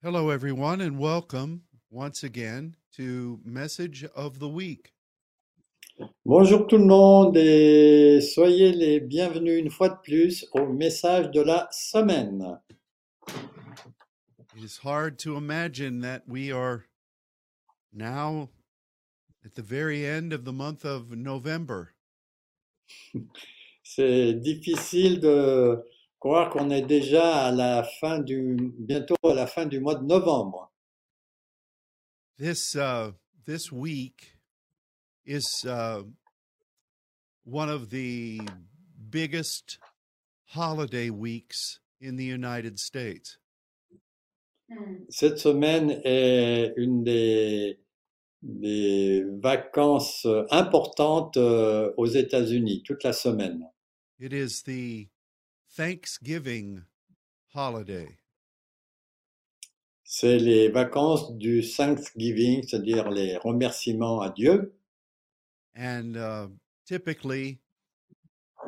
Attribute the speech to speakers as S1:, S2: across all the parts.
S1: Hello, everyone, and welcome once again to Message of the Week.
S2: Bonjour tout le monde et soyez les bienvenus une fois de plus au message de la semaine.
S1: It is hard to imagine that we are now at the very end of the month of November.
S2: C'est difficile de croire qu'on est déjà à la fin du, bientôt à la fin du mois de novembre.
S1: This uh, this week is uh, one of the biggest holiday weeks in the United States.
S2: Cette semaine est une des, des vacances importantes euh, aux États-Unis, toute la semaine.
S1: It is the Thanksgiving holiday.
S2: C'est les vacances du Thanksgiving, c'est-à-dire les remerciements à Dieu.
S1: and uh, typically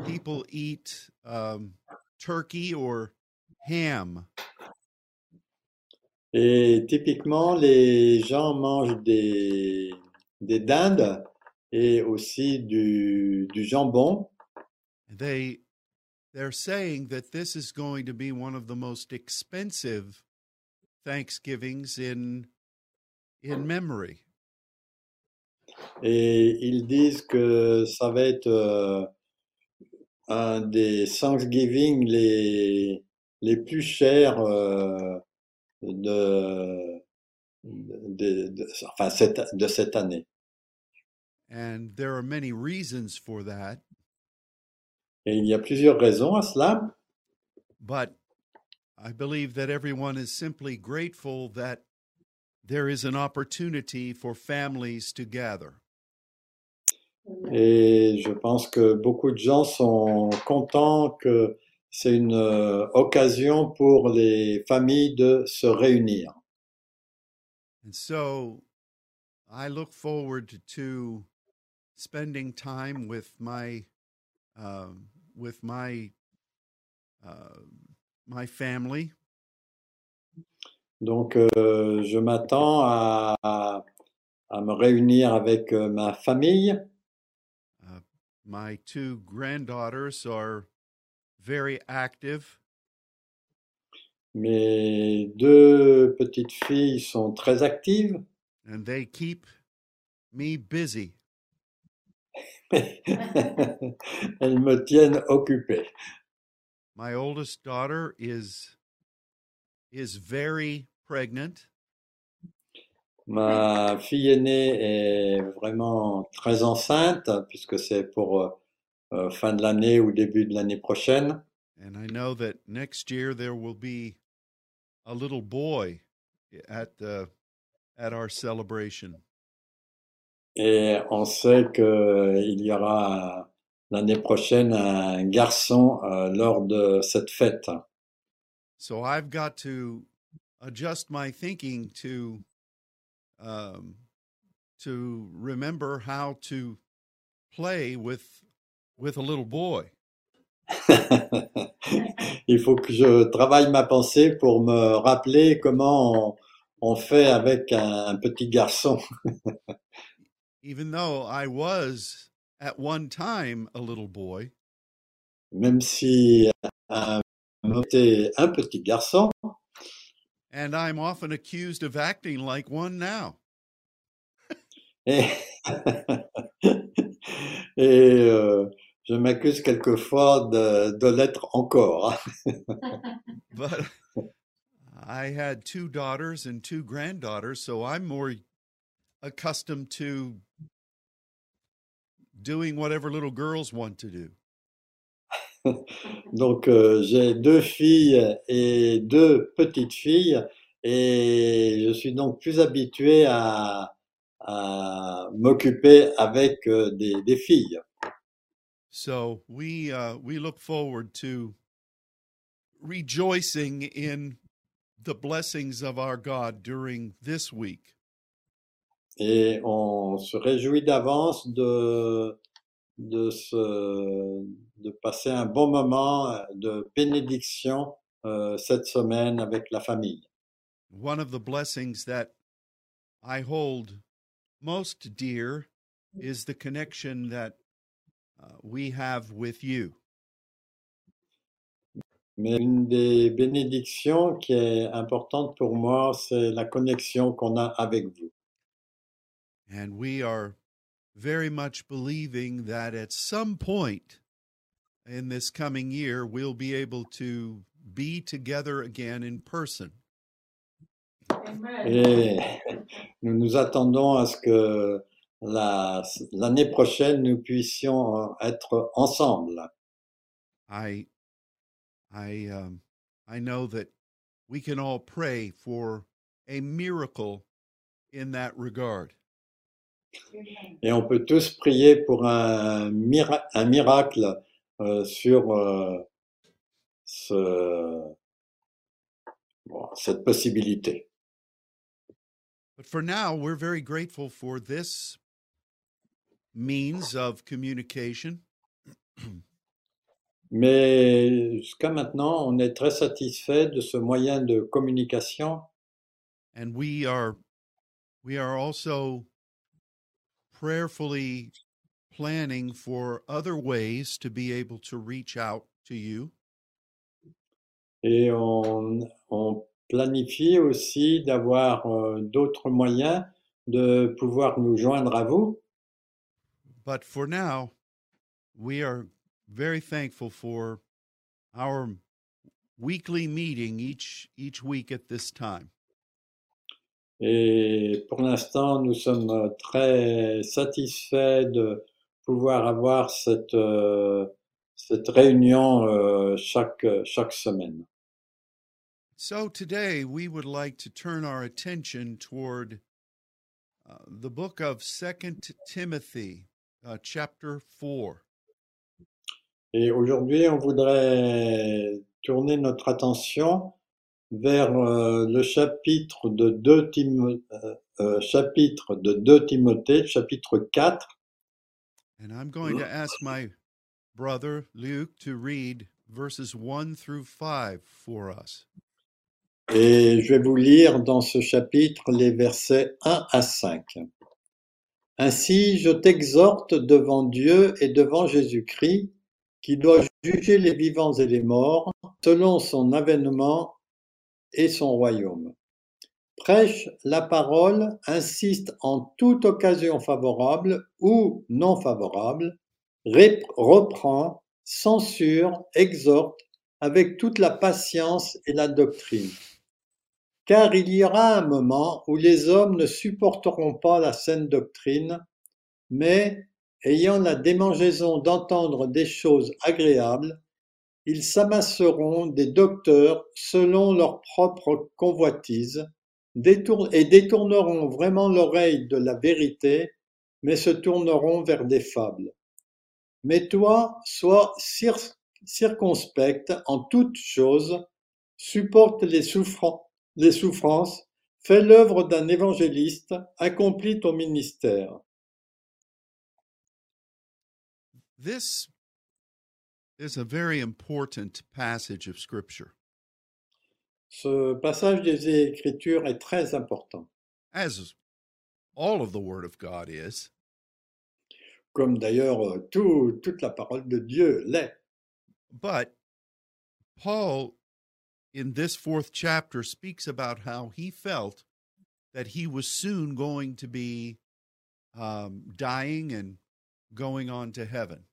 S1: people eat um, turkey or ham
S2: Et typiquement, les gens mangent des, des dindes et aussi du, du jambon.
S1: they they're saying that this is going to be one of the most expensive thanksgivings in in memory
S2: Et ils disent que ça va être euh, un des Thanksgiving les, les plus chers euh, de, de, de- enfin, cette, de cette année.
S1: and there are many reasons for that
S2: Et il y a plusieurs raisons à cela.
S1: but i believe that everyone is simply grateful that there is an opportunity for families to gather
S2: Et je pense que beaucoup de gens sont contents que c'est une euh, occasion pour les familles de se réunir.
S1: And so I look forward to spending time with my um, with my uh, my family
S2: Donc, euh, je m'attends à, à, à me réunir avec euh, ma famille.
S1: uh, my two granddaughters are very active
S2: Mes deux petites filles sont très actives.
S1: and they keep me busy
S2: Elles me tiennent occupé.
S1: my oldest daughter is is very pregnant
S2: Ma fille aînée est vraiment très enceinte puisque c'est pour euh, euh, fin de l'année ou début de l'année prochaine.
S1: and I know that next year there will be a little boy at the at our celebration.
S2: Et on sait qu'il y aura l'année prochaine un garçon euh, lors de cette fête.
S1: So I've got to adjust my thinking to um, to remember how to play with with a little boy.
S2: Il faut que je travaille ma pensée pour me rappeler comment on, on fait avec un, un petit garçon.
S1: Even though I was at one time a little boy,
S2: Même si euh, un, un petit garçon,
S1: and I'm often accused of acting like one now.
S2: et, et euh, je m'accuse quelquefois de, de l'être encore.
S1: But I had two daughters and two granddaughters, so I'm more accustomed to doing whatever little girls want to do.
S2: Donc euh, j'ai deux filles et deux petites filles et je suis donc plus habitué à, à m'occuper avec euh, des, des filles.
S1: So we uh, we look forward to rejoicing in the blessings of our God during this week.
S2: Et on se réjouit d'avance de, de, se, de passer un bon moment de bénédiction euh, cette semaine avec la famille.
S1: one of the blessings that I hold most dear is the connection that uh, we have with you.
S2: Mais une des bénédictions qui est importante pour moi, c'est la connexion qu'on a avec vous.
S1: And we are very much believing that at some point in this coming year, we'll be able to be together again in person.
S2: Et nous nous attendons à ce que la- l'année prochaine, nous puissions euh, être ensemble.
S1: I, I, um, I know that we can all pray for a miracle in that regard.
S2: Et on peut tous prier pour un, mira- un miracle euh, sur euh, ce- bon, cette possibilité.
S1: But for now, we're very grateful for this means of communication.
S2: Mais jusqu'à maintenant, on est très satisfait de ce moyen de communication
S1: and we are we are also prayerfully planning for other ways to be able to reach out to you
S2: et on, on planifie aussi d'avoir euh, d'autres moyens de pouvoir nous joindre à vous.
S1: but for now we are very thankful for our weekly meeting each each week at this time
S2: Et pour l'instant, nous sommes très satisfaits de pouvoir avoir cette, euh, cette réunion euh, chaque, chaque semaine.
S1: so today we would like to turn our attention toward uh, the book of second timothy uh, chapter 4
S2: Et aujourd'hui, on voudrait tourner notre attention vers euh, le chapitre de 2 Timo- euh, euh, chapitre de 2 Timothée, chapitre 4.
S1: And I'm going to ask my brother Luke to read verses 1 through 5 for us.
S2: Et je vais vous lire dans ce chapitre les versets 1 à 5. Ainsi, je t'exhorte devant Dieu et devant Jésus-Christ, qui doit juger les vivants et les morts selon son avènement et son royaume. Prêche la parole, insiste en toute occasion favorable ou non favorable, reprend, censure, exhorte avec toute la patience et la doctrine. Car il y aura un moment où les hommes ne supporteront pas la saine doctrine, mais, ayant la démangeaison d'entendre des choses agréables, ils s'amasseront des docteurs selon leur propre convoitise, et détourneront vraiment l'oreille de la vérité, mais se tourneront vers des fables. Mais toi, sois cir- circonspect en toutes choses, supporte les, souffran- les souffrances, fais l'œuvre d'un évangéliste, accomplis ton ministère.
S1: Is a very important passage of Scripture,
S2: Ce passage des Écritures est très important,
S1: as all of the Word of God is.
S2: comme d'ailleurs euh, tout- toute la parole de Dieu l'est.
S1: But Paul, in this fourth chapter, speaks about how he felt that he was soon going to be um, dying and going on to heaven.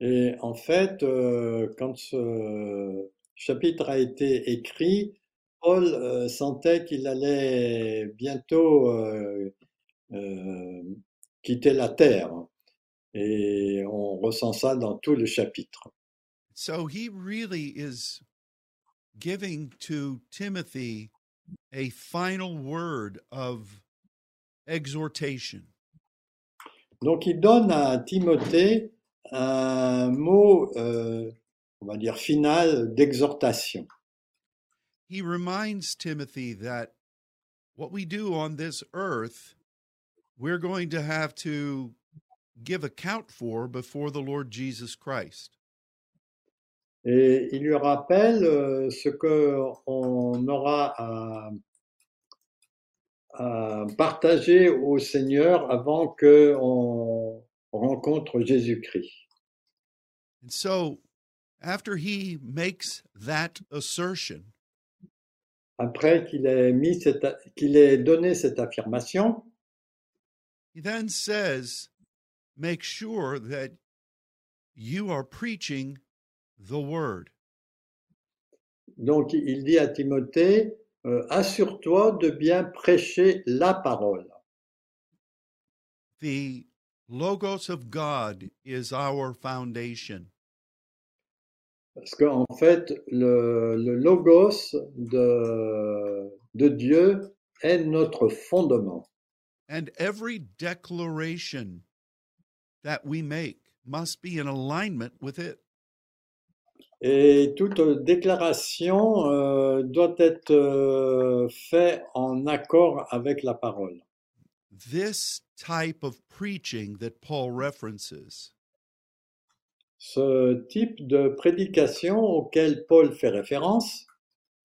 S2: Et en fait, euh, quand ce chapitre a été écrit, Paul euh, sentait qu'il allait bientôt euh, quitter la terre. Et on ressent ça dans tout le chapitre.
S1: So he really is giving to Timothy a final word of exhortation.
S2: Donc il donne à Timothée un mot, euh, on va dire, final d'exhortation.
S1: He reminds Timothy that what we do on this earth, we're going to have to give account for before the Lord Jesus Christ.
S2: Et il lui rappelle euh, ce que on aura à, à partager au Seigneur avant que on rencontre Jésus-Christ.
S1: And so, after he makes that assertion,
S2: Après qu'il ait mis cette, qu'il ait donné cette affirmation,
S1: he then says, Make sure that you are preaching the word.
S2: donc il dit à Timothée, euh, assure-toi de bien prêcher la parole.
S1: The Logos of God is our foundation.
S2: Parce qu'en fait, le, le logos de, de Dieu est notre fondement.
S1: And every declaration that we make must be in alignment with it.
S2: Et toute déclaration euh, doit être euh, faite en accord avec la parole.
S1: This type of preaching that Paul references
S2: Ce type de prédication auquel Paul fait référence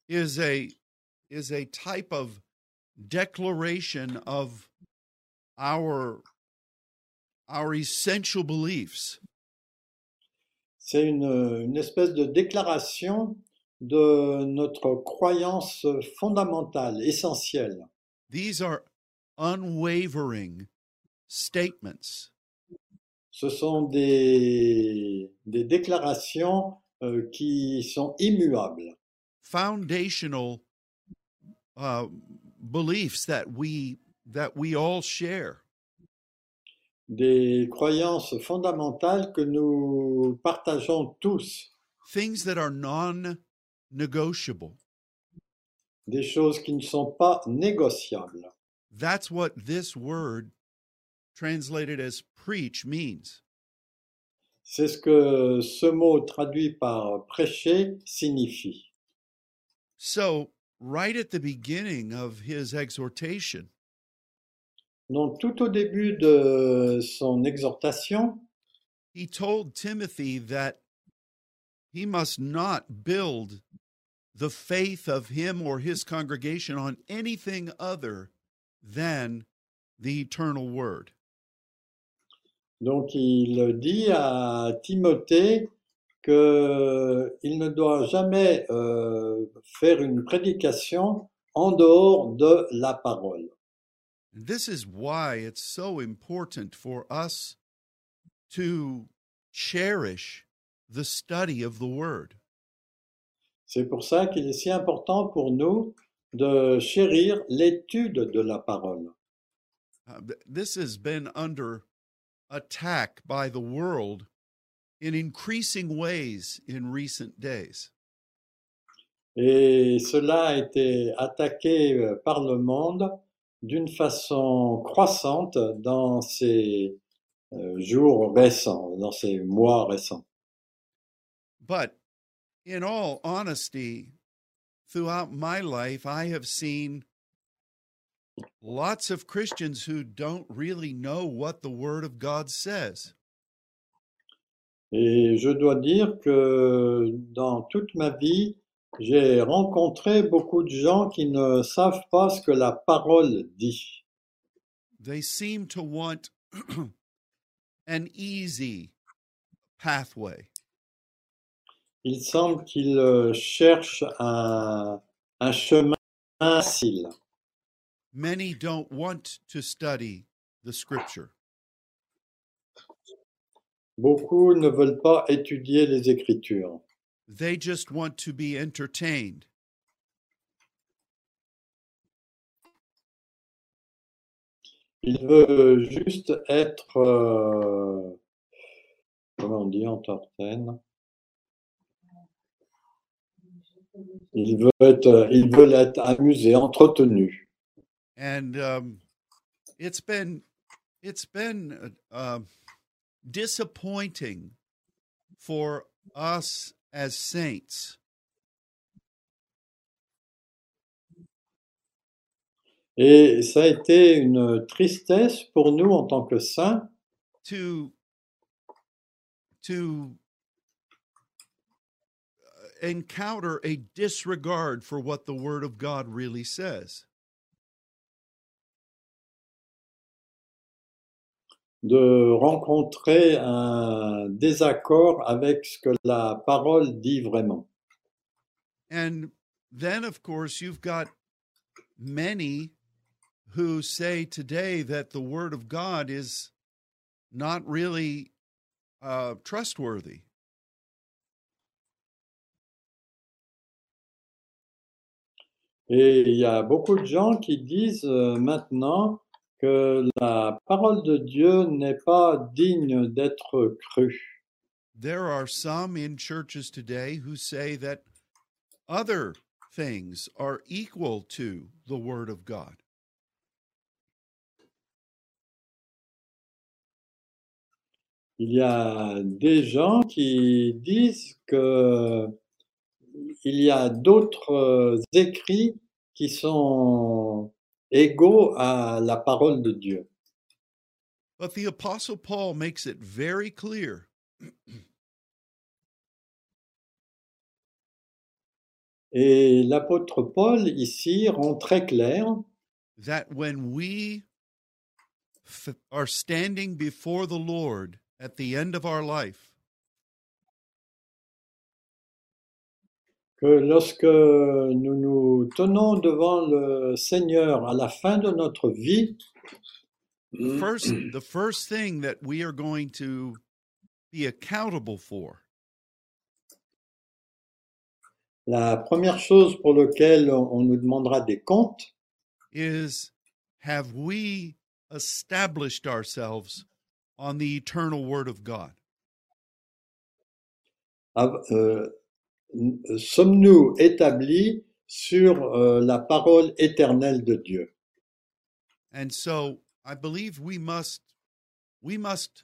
S1: is a is a type of declaration of our our essential beliefs.
S2: C'est une, une espèce de déclaration de notre croyance fondamentale, essentielle.
S1: These are unwavering statements
S2: Ce sont des, des déclarations euh, qui sont immuables,
S1: foundational uh, beliefs that we that we all share.
S2: des croyances fondamentales que nous partageons tous,
S1: things that are non-negotiable.
S2: des choses qui ne sont pas négociables.
S1: That's what this word translated as preach means.
S2: C'est ce que ce mot traduit par prêcher signifie.
S1: So, right at the beginning of his exhortation,
S2: Donc tout au début de son exhortation,
S1: he told Timothy that he must not build the faith of him or his congregation on anything other than the eternal word.
S2: donc il dit à Timothée qu'il ne doit jamais euh, faire une prédication en dehors de la parole.
S1: This is why it's so important for us to cherish the study of the word.
S2: C'est pour ça qu'il est si important pour nous de chérir l'étude de la parole.
S1: Uh, th- this has been under attack by the world in increasing ways in recent days.
S2: Et cela a été attaqué euh, par le monde d'une façon croissante dans ces euh, jours récents, dans ces mois récents.
S1: But in all honesty, throughout my life, I have seen lots of Christians who don't really know what the Word of God says.
S2: Et je dois dire que dans toute ma vie, j'ai rencontré beaucoup de gens qui ne savent pas ce que la parole dit.
S1: They seem to want an easy pathway.
S2: Il semble qu'ils euh, cherchent un, un chemin facile.
S1: Many don't want to study the Scripture.
S2: Beaucoup ne veulent pas étudier les Écritures.
S1: They just want to be entertained.
S2: Il veut juste être, euh, comment on dit, entertain. Il veut être, il veut être amusé, entretenu.
S1: and um, it's been it's been uh, um disappointing for us as saints
S2: Et ça a été une tristesse pour nous en tant que saints
S1: to to encounter a disregard for what the Word of God really says.
S2: de rencontrer un désaccord avec ce que la parole dit vraiment.
S1: And then, of course, you've got many who say today that the Word of God is not really uh, trustworthy.
S2: Et il y a beaucoup de gens qui disent euh, maintenant que la parole de Dieu n'est pas digne d'être crue.
S1: There are some in churches today who say that other things are equal to the Word of God.
S2: Il y a des gens qui disent que il y a d'autres euh, écrits qui sont égaux à la parole de Dieu.
S1: But the Apostle Paul makes it very clear
S2: Et l'apôtre Paul ici rend très clair
S1: that when we are standing before the Lord at the end of our life,
S2: que lorsque nous nous tenons devant le Seigneur à la fin de notre vie,
S1: first the first thing that we are going to be accountable for
S2: la première chose pour laquelle on nous demandera des comptes,
S1: is have we established ourselves on the eternal word of God?
S2: av- euh, sommes-nous établis sur euh, la parole éternelle de Dieu?
S1: And so I believe we must we must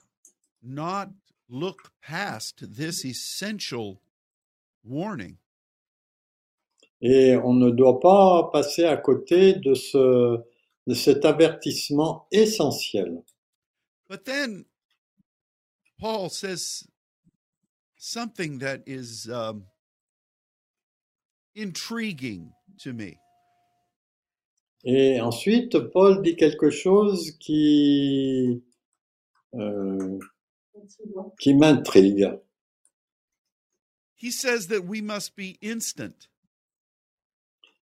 S1: not look past this essential warning.
S2: Et on ne doit pas passer à côté de, ce, de cet avertissement essentiel.
S1: But then Paul says something that is um, intriguing to me.
S2: Et ensuite, Paul dit quelque chose qui, euh, qui m'intrigue.
S1: He says that we must be instant.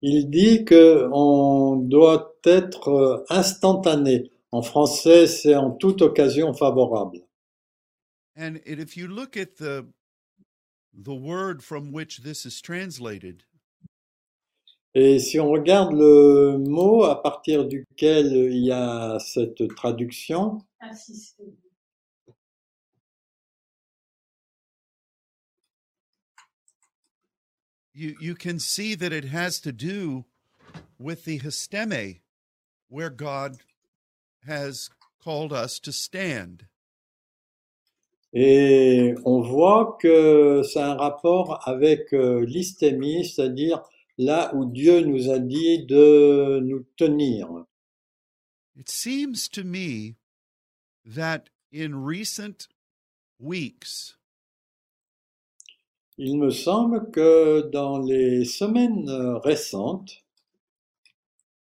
S2: Il dit que on doit être instantané. En français, c'est en toute occasion favorable.
S1: And if you look at the the word from which this is translated,
S2: Et si on regarde le mot à partir duquel il y a cette traduction,
S3: Assister.
S1: you you can see that it has to do with the histeme, where God has called us to stand.
S2: et on voit que ça a un rapport avec euh, l'hystémie, c'est-à-dire là où Dieu nous a dit de nous tenir.
S1: It seems to me that in recent weeks,
S2: Il me semble que dans les semaines récentes,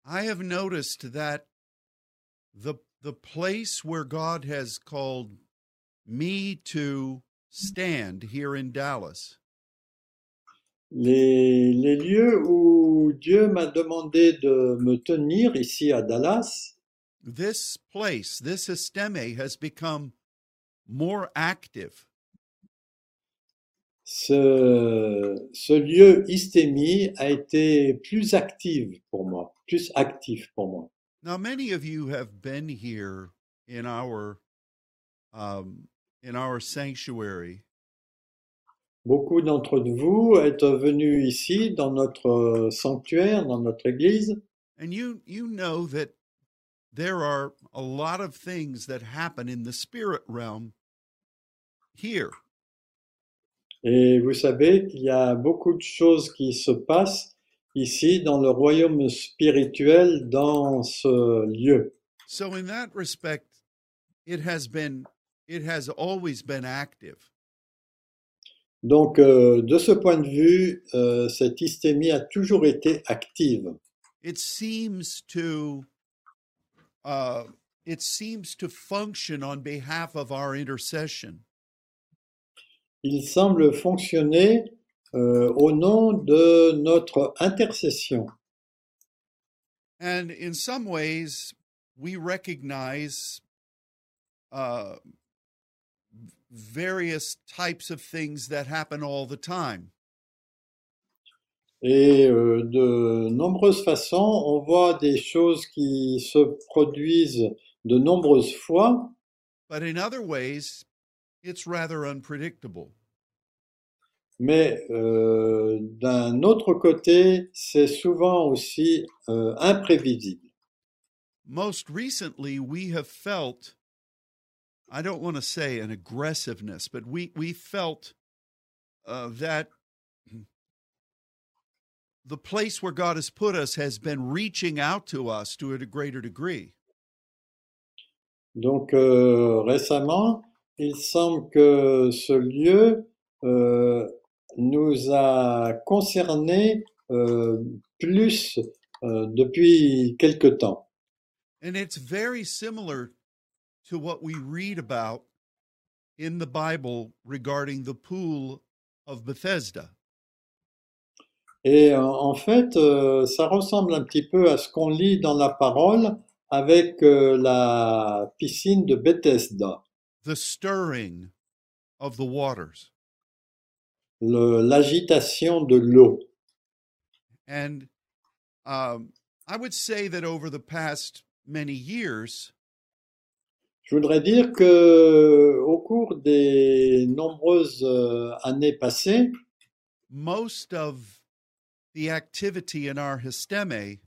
S1: I have noticed that the the place where God has called me to stand here in Dallas
S2: les, les lieux où Dieu m'a demandé de me tenir ici à Dallas,
S1: this place, this histeme has become more active.
S2: ce, ce lieu hystémie a été plus actif pour moi, plus actif pour moi.
S1: Now, many of you have been here in our um, in our sanctuary,
S2: Beaucoup d'entre vous êtes venus ici dans notre sanctuaire, dans notre église,
S1: and you you know that there are a lot of things that happen in the spirit realm here.
S2: et vous savez qu'il y a beaucoup de choses qui se passent ici dans le royaume spirituel, dans ce lieu.
S1: So, in that respect, it has been it has always been active.
S2: Donc, euh, de ce point de vue, euh, cette hystémie a toujours été active.
S1: It seems to uh, it seems to function on behalf of our intercession.
S2: Il semble fonctionner euh, au nom de notre intercession.
S1: And in some ways, we recognize uh, various types of things that happen all the time.
S2: Et euh, de nombreuses façons, on voit des choses qui se produisent de nombreuses fois,
S1: But in other ways, it's rather unpredictable.
S2: mais euh, d'un autre côté, c'est souvent aussi euh, imprévisible.
S1: Most recently, we have felt, I don't want to say an aggressiveness, but we, we felt uh, that the place where God has put us has been reaching out to us to a greater degree.
S2: Donc euh, récemment, il semble que ce lieu euh, nous a concernés euh, plus euh, depuis quelque temps.
S1: And it's very similar to what we read about in the Bible regarding the pool of Bethesda.
S2: Et euh, en fait, euh, ça ressemble un petit peu à ce qu'on lit dans la parole avec euh, la piscine de Bethesda,
S1: the stirring of the waters.
S2: l'agitation de l'eau.
S1: And um, I would say that over the past many years,
S2: Je voudrais dire que au cours des nombreuses euh, années passées,
S1: most of the activity in our histeme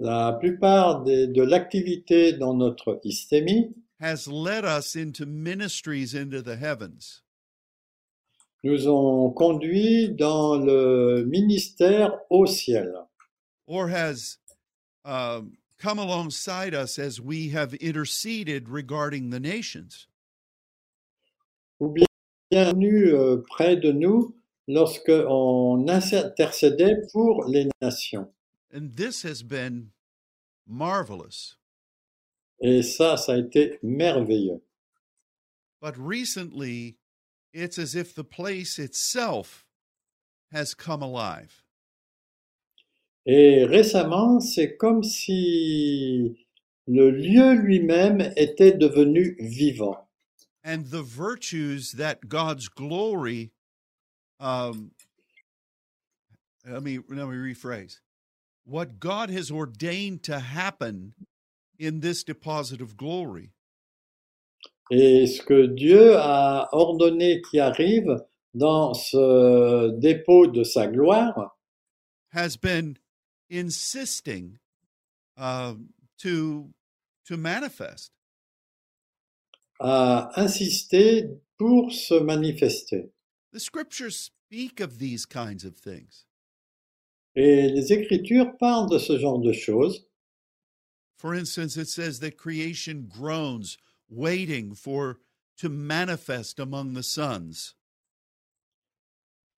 S2: la plupart des- de l'activité dans notre hystémie
S1: has led us into ministries into the heavens.
S2: nous ont conduits dans le ministère au ciel,
S1: or has um, come alongside us as we have interceded regarding the nations.
S2: ou bien venu euh, près de nous lorsque on intercédait pour les nations.
S1: And this has been marvelous.
S2: Et ça, ça a été merveilleux.
S1: But recently, it's as if the place itself has come alive.
S2: Et récemment, c'est comme si le lieu lui-même était devenu vivant.
S1: And the virtues that God's glory, um, let me let me rephrase, what God has ordained to happen in this deposit of glory
S2: Et ce que Dieu a ordonné qui arrive dans ce dépôt de sa gloire
S1: has been insisting um, to to manifest.
S2: a insisté pour se manifester.
S1: The scriptures speak of these kinds of things.
S2: Et les Écritures parlent de ce genre de choses.
S1: For instance, it says that creation groans, waiting for to manifest among the sons.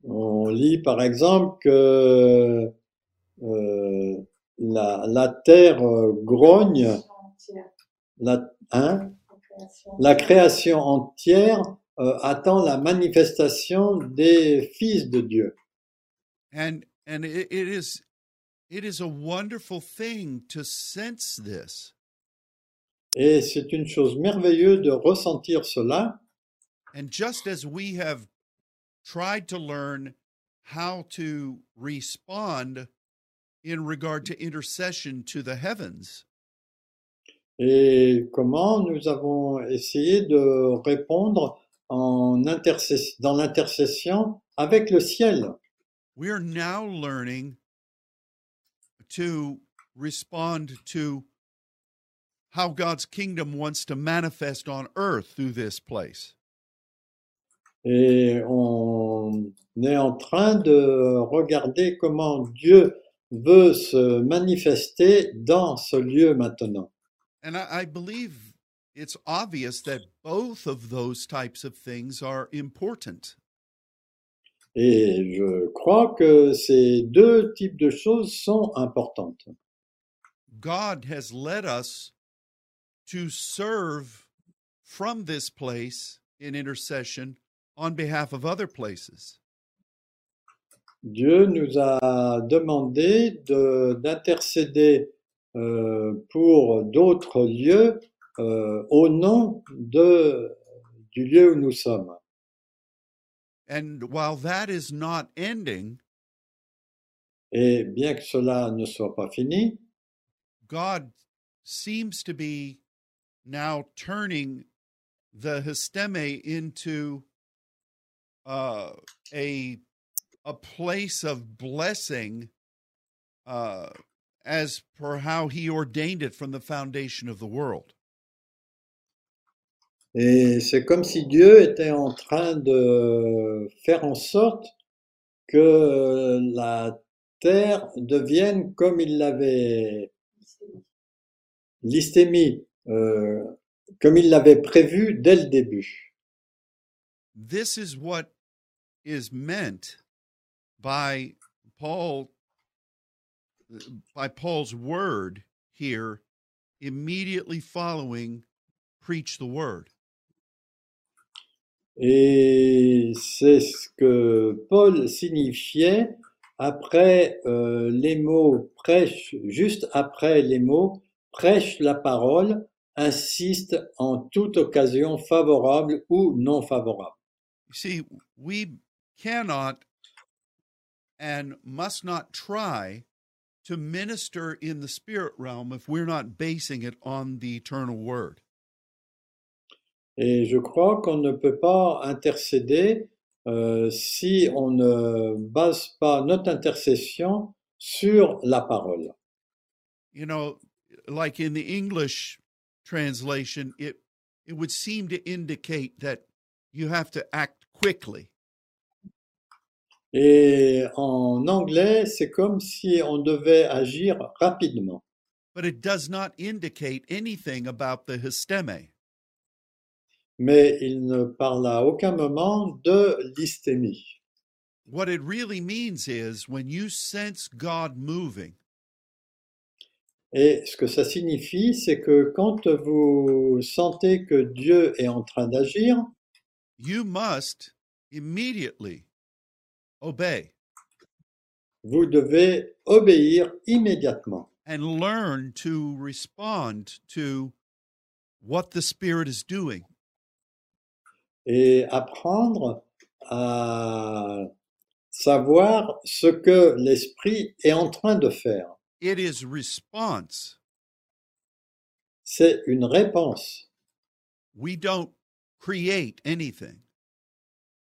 S2: On lit par exemple que euh, la, la terre euh, grogne,
S3: entière,
S2: la, hein, la création entière euh, attend la manifestation des fils de Dieu.
S1: And and it, it is it is a wonderful thing to sense this.
S2: Et c'est une chose merveilleuse de ressentir cela.
S1: And just as we have tried to learn how to respond in regard to intercession to the heavens,
S2: Et comment nous avons essayé de répondre en dans l'intercession avec le ciel?
S1: we are now learning to respond to how God's kingdom wants to manifest on earth through this place.
S2: Et on est en train de regarder comment Dieu veut se manifester dans ce lieu maintenant.
S1: And I, I believe it's obvious that both of those types of things are important.
S2: Et je crois que ces deux types de choses sont importantes.
S1: God has led us to serve from this place in intercession on behalf of other places.
S2: Dieu nous a demandé de- d'intercéder euh, pour d'autres lieux euh, au nom de, du lieu où nous sommes.
S1: And while that is not ending,
S2: Et bien que cela ne soit pas fini,
S1: God seems to be now turning the histeme into uh, a a place of blessing, uh, as per how He ordained it from the foundation of the world.
S2: Et c'est comme si Dieu était en train de faire en sorte que la terre devienne comme il l'avait l'hystémie, euh, comme il l'avait prévu dès le début.
S1: This is what is meant by Paul by Paul's word here immediately following preach the word.
S2: Et c'est ce que Paul signifiait après euh, les mots prêche, juste après les mots prêche la parole, insiste en toute occasion favorable ou non favorable.
S1: You see, we cannot and must not try to minister in the spirit realm if we're not basing it on the eternal word.
S2: Et je crois qu'on ne peut pas intercéder euh, si on ne base pas notre intercession sur la parole.
S1: You know, like in the English translation, it it would seem to indicate that you have to act quickly.
S2: Et en anglais, c'est comme si on devait agir rapidement.
S1: but it does not indicate anything about the histeme.
S2: Mais il ne parle à aucun moment de l'hystémie.
S1: What it really means is when you sense God moving,
S2: Et ce que ça signifie, c'est que quand vous sentez que Dieu est en train d'agir,
S1: you must immediately obey
S2: vous devez obéir immédiatement
S1: and learn to respond to what the Spirit is doing.
S2: et apprendre à savoir ce que l'Esprit est en train de faire.
S1: It is response.
S2: C'est une réponse.
S1: We don't create anything,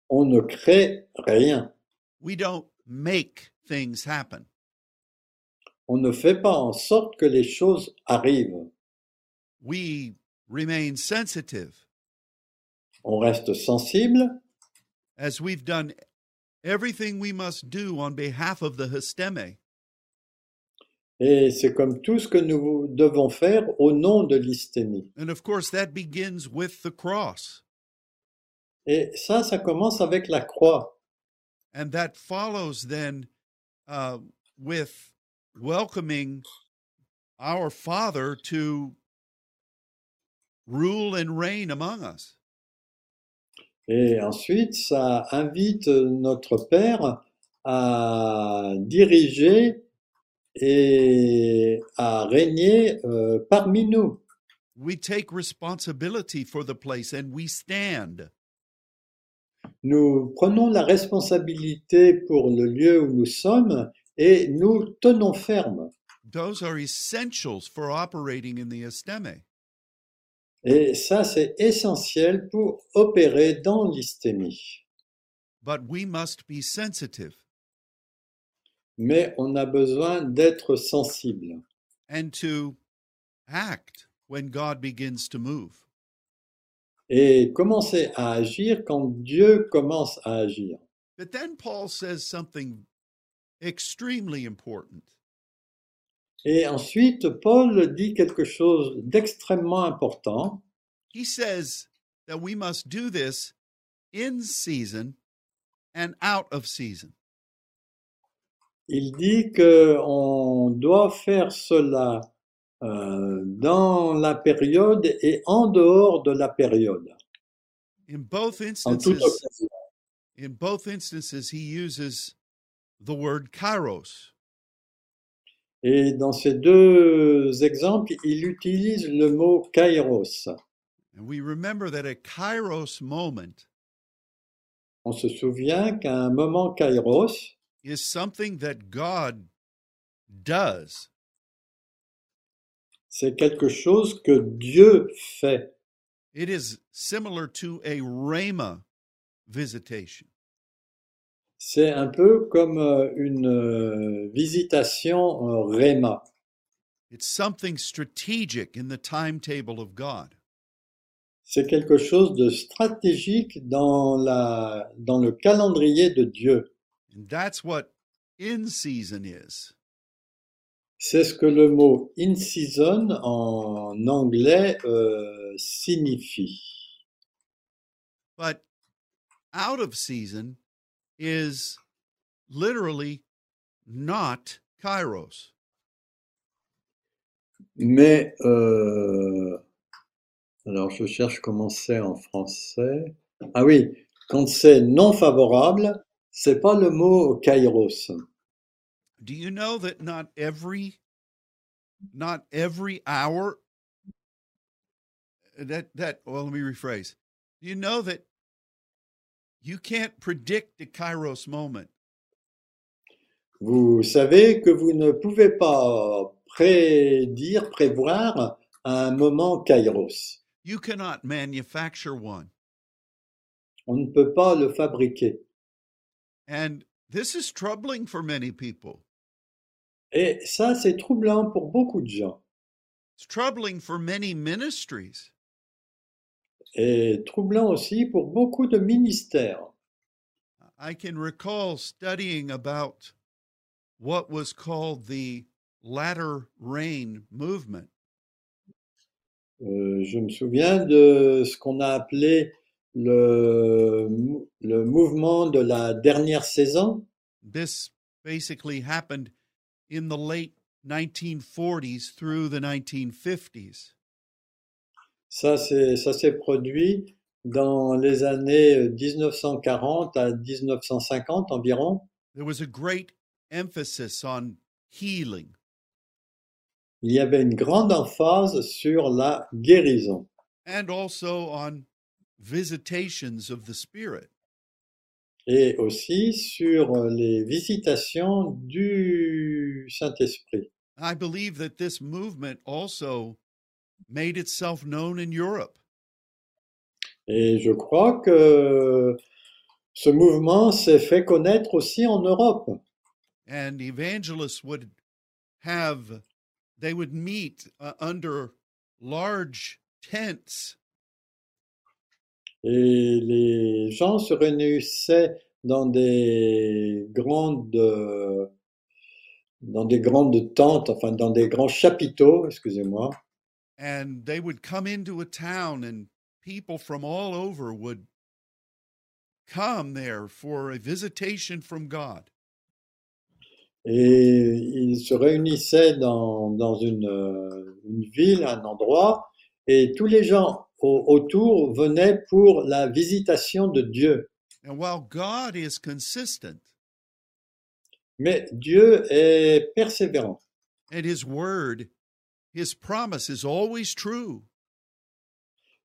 S2: On ne crée rien.
S1: We don't make things happen.
S2: On ne fait pas en sorte que les choses arrivent.
S1: We remain sensitive
S2: On reste sensible
S1: as we've done everything we must do on behalf of the histeme.
S2: et c'est comme tout ce que nous devons faire au nom de l'hystémie.
S1: And of course, that begins with the cross.
S2: Et ça, ça commence avec la croix.
S1: And that follows then uh, with welcoming our Father to rule and reign among us.
S2: Et ensuite, ça invite notre Père à diriger et à régner euh, parmi nous.
S1: We take responsibility for the place and we stand.
S2: Nous prenons la responsabilité pour le lieu où nous sommes et nous tenons ferme.
S1: Those are essentials for operating in the esteme.
S2: Et ça, c'est essentiel pour opérer dans l'hystémie.
S1: But we must be sensitive
S2: Mais on a besoin d'être sensible
S1: and to act when God begins to move.
S2: Et commencer à agir quand Dieu commence à agir.
S1: But then Paul says something extremely important.
S2: Et ensuite, Paul dit quelque chose d'extrêmement important.
S1: He says that we must do this in season and out of season.
S2: Il dit que on doit faire cela dans la période et en dehors de la période.
S1: In both instances, in both instances, he uses the word kairos.
S2: Et dans ces deux exemples, il utilise le mot kairos.
S1: And we remember that a kairos moment
S2: On se souvient qu'un moment kairos,
S1: is something that God does.
S2: C'est quelque chose que Dieu fait.
S1: It is similar to a rhema visitation.
S2: C'est un peu comme euh, une euh, visitation Réma.
S1: It's something strategic in the timetable of God.
S2: C'est quelque chose de stratégique dans, la, dans le calendrier de Dieu.
S1: And that's what in season is.
S2: C'est ce que le mot in season en anglais euh, signifie.
S1: But out of season is literally not kairos.
S2: Mais, euh, alors je cherche comment c'est en français. Ah oui, quand c'est non favorable, c'est pas le mot kairos.
S1: Do you know that not every not every hour uh, that that well let me rephrase. Do you know that you can't predict the kairos moment?
S2: Vous savez que vous ne pouvez pas euh, prédire, prévoir un moment kairos.
S1: You cannot manufacture one.
S2: On ne peut pas le fabriquer.
S1: And this is troubling for many people.
S2: Et ça, c'est troublant pour beaucoup de gens.
S1: It's troubling for many ministries.
S2: Et troublant aussi pour beaucoup de ministères.
S1: I can recall studying about what was called the latter rain movement.
S2: Euh, je me souviens de ce qu'on a appelé le, le mouvement de la dernière saison.
S1: This basically happened in the late 1940s through the 1950s.
S2: Ça, c'est, ça s'est produit dans les années 1940 à 1950 environ.
S1: There was a great emphasis on healing.
S2: Il y avait une grande emphase sur la guérison
S1: and also on visitations of the Spirit.
S2: Et aussi sur les visitations du Saint-Esprit.
S1: I believe that this movement also made itself known in Europe.
S2: Et je crois que ce mouvement s'est fait connaître aussi en Europe.
S1: And evangelists would have, they would meet uh, under large tents
S2: Et les gens se réunissaient dans des grandes, euh, dans des grandes tentes, enfin dans des grands chapiteaux, excusez-moi.
S1: and they would come into a town and people from all over would come there for a visitation from God.
S2: Et ils se réunissaient dans, dans une, euh, une ville, un endroit, et tous les gens au- autour venaient pour la visitation de Dieu.
S1: And while God is consistent
S2: Mais Dieu est persévérant.
S1: and his word, his promise is always true.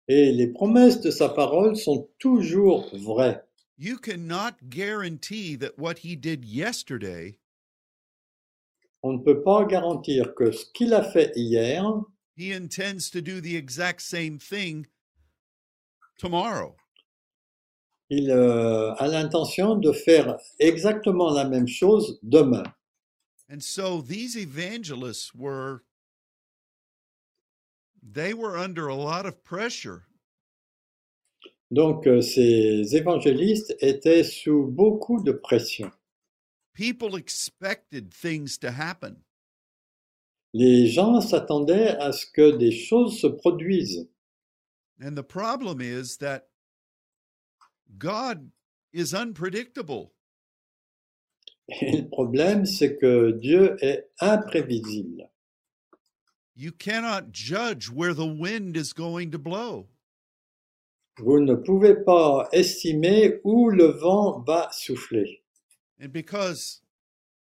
S2: Et les promesses de sa parole sont toujours vraies.
S1: You cannot guarantee that what he did yesterday,
S2: On ne peut pas garantir que ce qu'il a fait hier,
S1: he intends to do the exact same thing tomorrow.
S2: il euh, a l'intention de faire exactement la même chose demain.
S1: And so these evangelists were they were under a lot of pressure
S2: Donc euh, ces évangélistes étaient sous beaucoup de pression.
S1: people expected things to happen
S2: Les gens s'attendaient à ce que des choses se produisent.
S1: And the problem is that god is unpredictable.
S2: Et le problème, c'est que Dieu est imprévisible.
S1: You cannot judge where the wind is going to blow.
S2: Vous ne pouvez pas estimer où le vent va souffler.
S1: And because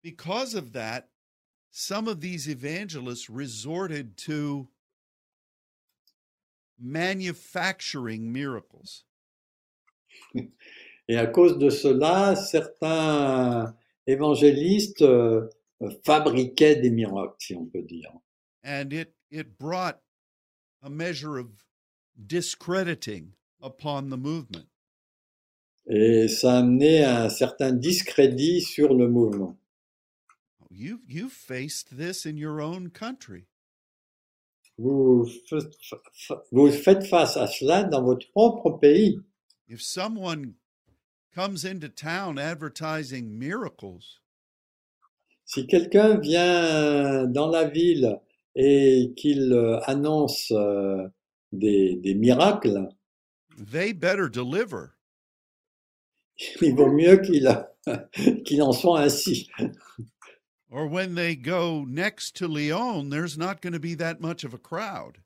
S1: because of that, some of these evangelists resorted to manufacturing miracles.
S2: Et à cause de cela, certains évangélistes euh, fabriquaient des miracles, si on peut dire.
S1: And it it brought a measure of discrediting upon the movement.
S2: Et ça a amené un certain discrédit sur le mouvement.
S1: You you faced this in your own country.
S2: Vous, fa- fa- vous faites face à cela dans votre propre pays.
S1: If someone comes into town advertising miracles,
S2: Si quelqu'un vient dans la ville et qu'il euh, annonce euh, des, des miracles,
S1: they better deliver.
S2: il vaut mieux qu'il qu'il en soit ainsi.
S1: Or when they go next to Lyon, there's not going to be that much of a crowd.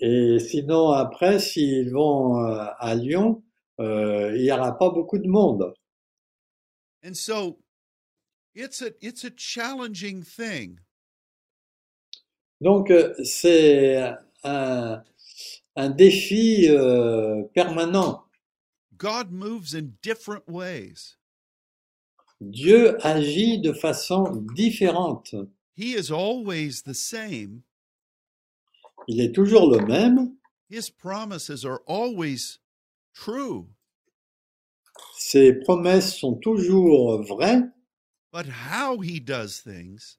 S2: Et sinon, après, s'ils vont euh, à Lyon, euh, il n'y aura pas beaucoup de monde.
S1: And so it's a it's a challenging thing.
S2: Donc, euh, c'est un, un défi euh, permanent.
S1: God moves in different ways.
S2: Dieu agit de façon différente.
S1: He is always the same.
S2: Il est toujours le même.
S1: His promises are always true.
S2: Ses promesses sont toujours vraies,
S1: But how he does things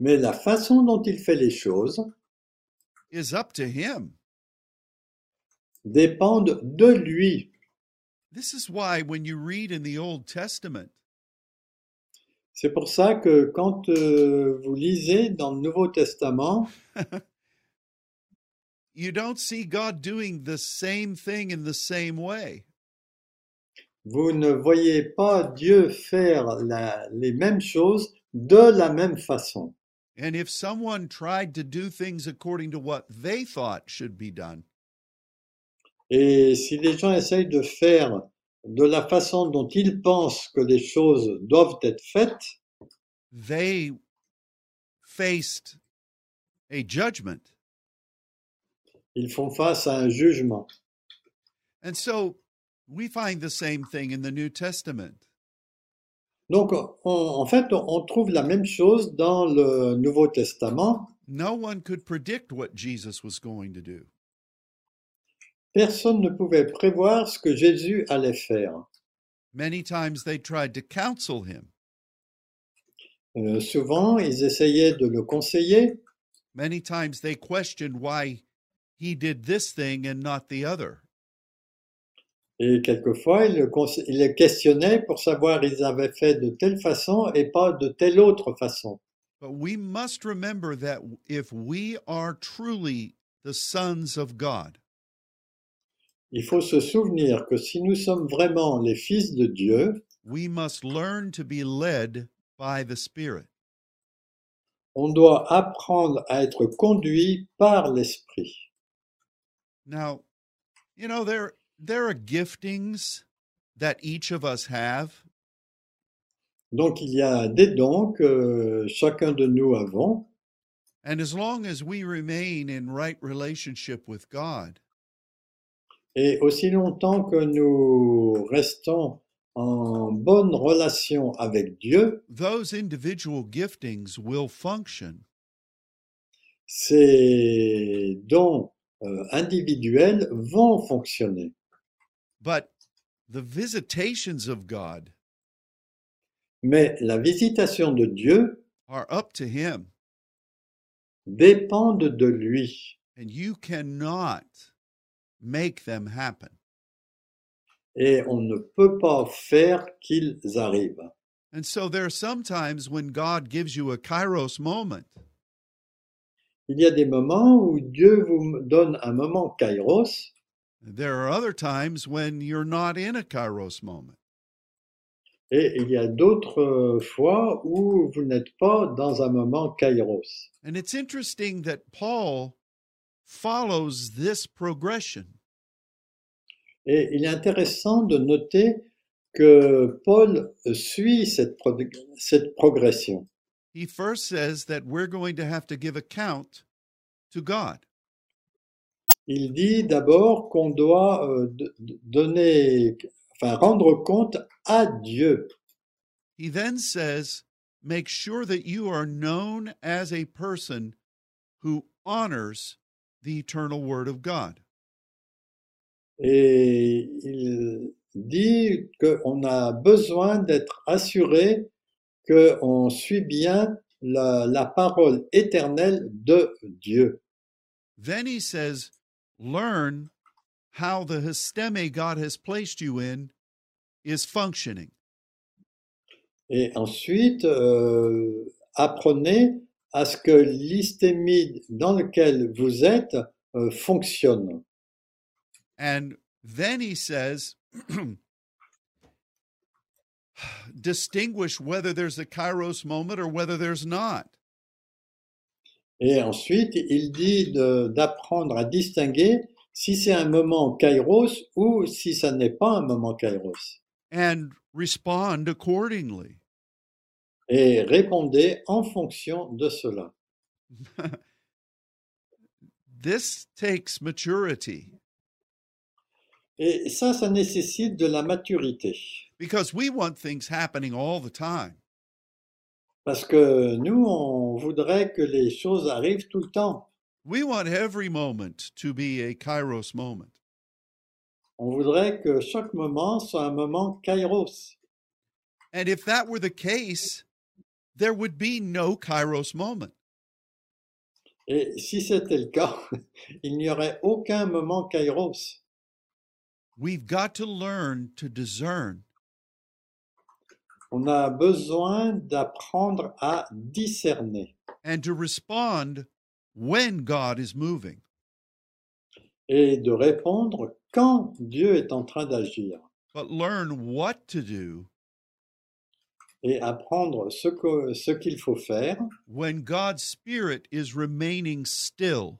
S2: mais la façon dont il fait les choses
S1: is up to him.
S2: dépendent de lui.
S1: This is why when you read in the Old Testament,
S2: C'est pour ça que quand euh, vous lisez dans le Nouveau Testament,
S1: you don't see God doing the same thing in the same way.
S2: vous ne voyez pas Dieu faire la- les mêmes choses de la même façon.
S1: And if someone tried to do things according to what they thought should be done,
S2: Et si les gens essayent de faire de la façon dont ils pensent que les choses doivent être faites,
S1: they faced a judgment.
S2: ils font face à un jugement.
S1: And so we find the same thing in the New Testament.
S2: Donc, on- en fait, on trouve la même chose dans le Nouveau Testament.
S1: No one could predict what Jesus was going to do.
S2: Personne ne pouvait prévoir ce que Jésus allait faire.
S1: Many times they tried to counsel him.
S2: Euh, souvent, ils essayaient de le conseiller.
S1: Many times they questioned why he did this thing and not the other.
S2: Et quelquefois, ils le, ils le questionnaient pour savoir ils avaient fait de telle façon et pas de telle autre façon.
S1: But we must remember that if we are truly the sons of God,
S2: Il faut se souvenir que si nous sommes vraiment les fils de Dieu,
S1: we must learn to be led by the Spirit.
S2: on doit apprendre à être conduit par l'Esprit.
S1: Now, you know there there are giftings that each of us have,
S2: Donc il y a des dons que chacun de nous avons,
S1: and as long as we remain in right relationship with God,
S2: et aussi longtemps que nous restons en bonne relation avec Dieu,
S1: those individual giftings will function.
S2: ces dons euh, individuels vont fonctionner.
S1: But the visitations of God
S2: Mais la visitation de Dieu
S1: are up to him,
S2: dépendent de lui.
S1: and you cannot make them happen.
S2: Et on ne peut pas faire qu'ils arrivent.
S1: And so there are some times when God gives you a kairos moment
S2: Il y a des moments où Dieu vous donne un moment kairos
S1: There are other times when you're not in a kairos moment.
S2: Et il y a d'autres euh, fois où vous n'êtes pas dans un moment kairos.
S1: And it's interesting that Paul follows this progression.
S2: Et il est intéressant de noter que Paul suit cette, pro- cette progression.
S1: He first says that we're going to have to give account to God.
S2: Il dit d'abord qu'on doit euh, donner, enfin rendre compte à Dieu.
S1: He then says, make sure that you are known as a person who honors the eternal word of God.
S2: Et il dit qu'on a besoin d'être assuré qu'on suit bien la, la parole éternelle de Dieu.
S1: Then he says, learn how the histeme God has placed you in is functioning.
S2: Et ensuite, euh, apprenez à ce que l'hystémie dans lequel vous êtes euh, fonctionne.
S1: And then he says, distinguish whether there's a kairos moment or whether there's not.
S2: Et ensuite, il dit d'apprendre à distinguer si c'est un moment kairos ou si ça n'est pas un moment kairos.
S1: and respond accordingly.
S2: Et répondez en fonction de cela.
S1: This takes maturity
S2: Et ça, ça nécessite de la maturité.
S1: because we want things happening all the time.
S2: Parce que nous, on voudrait que les choses arrivent tout le temps.
S1: We want every moment to be a kairos moment.
S2: On voudrait que chaque moment soit un moment kairos.
S1: And if that were the case, there would be no kairos moment.
S2: Et si c'était le cas, il n'y aurait aucun moment kairos.
S1: We've got to learn to discern
S2: On a besoin d'apprendre à discerner
S1: and to respond when God is moving.
S2: et de répondre quand Dieu est en train d'agir
S1: But learn what to do
S2: et apprendre ce que- ce qu'il faut faire
S1: when God's Spirit is remaining still.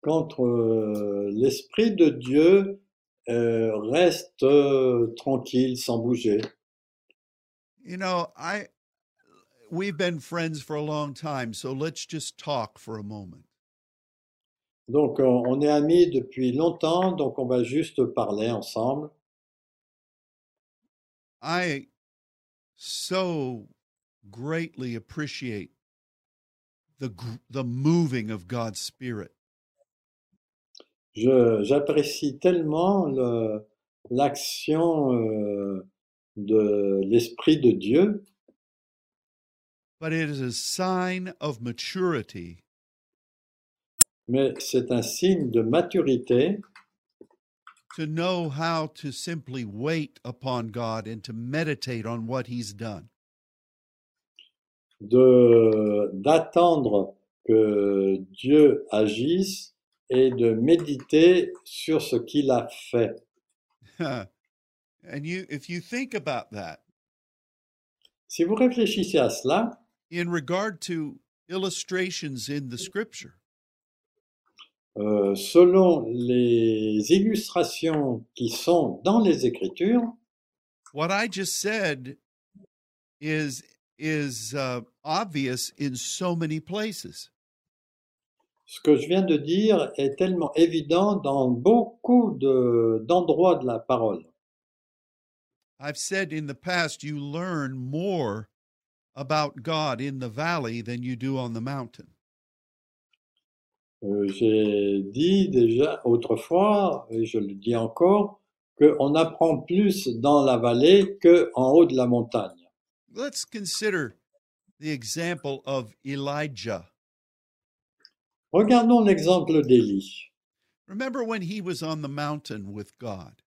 S2: quand euh, l'Esprit de Dieu euh, reste euh, tranquille, sans bouger.
S1: You know, I we've been friends for a long time, so let's just talk for a moment.
S2: Donc, on on est amis depuis longtemps, donc on va juste parler ensemble.
S1: I so greatly appreciate the the moving of God's Spirit.
S2: Je- J'apprécie tellement le- l'action euh, de l'Esprit de Dieu,
S1: But it is a sign of maturity.
S2: Mais c'est un signe de maturité
S1: to know how to simply wait upon God and to meditate on what He's done.
S2: de d'attendre que Dieu agisse et de méditer sur ce qu'il a fait.
S1: and you, if you think about that
S2: Si vous réfléchissez à cela,
S1: in regard to illustrations in the Scripture,
S2: euh, selon les illustrations qui sont dans les Écritures,
S1: what I just said is is uh, obvious in so many places.
S2: ce que je viens de dire est tellement évident dans beaucoup de- d'endroits de la parole.
S1: I've said in the past, you learn more about God in the valley than you do on the mountain.
S2: Euh, J'ai dit déjà autrefois, et je le dis encore, qu'on apprend plus dans la vallée qu'en haut de la montagne.
S1: Let's consider the example of Elijah.
S2: Regardons l'exemple d'Élie.
S1: Remember when he was on the mountain with God,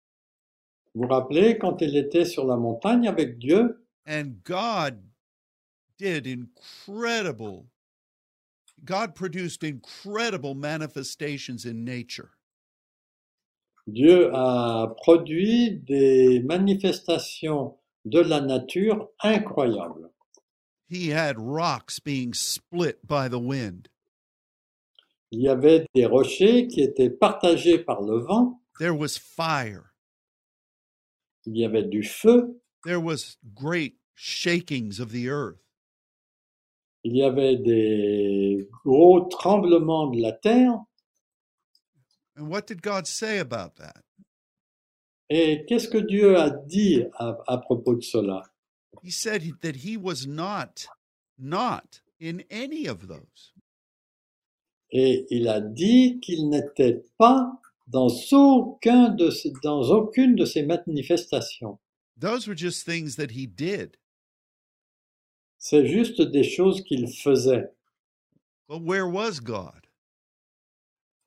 S2: Vous vous rappelez quand il était sur la montagne avec Dieu?
S1: And God did incredible, God produced incredible manifestations in nature.
S2: Dieu a produit des manifestations de la nature incroyables.
S1: He had rocks being split by the wind.
S2: Il y avait des rochers qui étaient partagés par le vent,
S1: There was fire.
S2: il y avait du feu,
S1: There was great shakings of the earth.
S2: Il y avait des gros tremblements de la terre.
S1: And what did God say about that?
S2: Et qu'est-ce que Dieu a dit à, à propos de cela?
S1: He said he- that he was not not in any of those.
S2: Et il a dit qu'il n'était pas dans, aucun de ces- dans aucune de ces manifestations.
S1: Those were just things that he did.
S2: C'est juste des choses qu'il faisait.
S1: But where was God?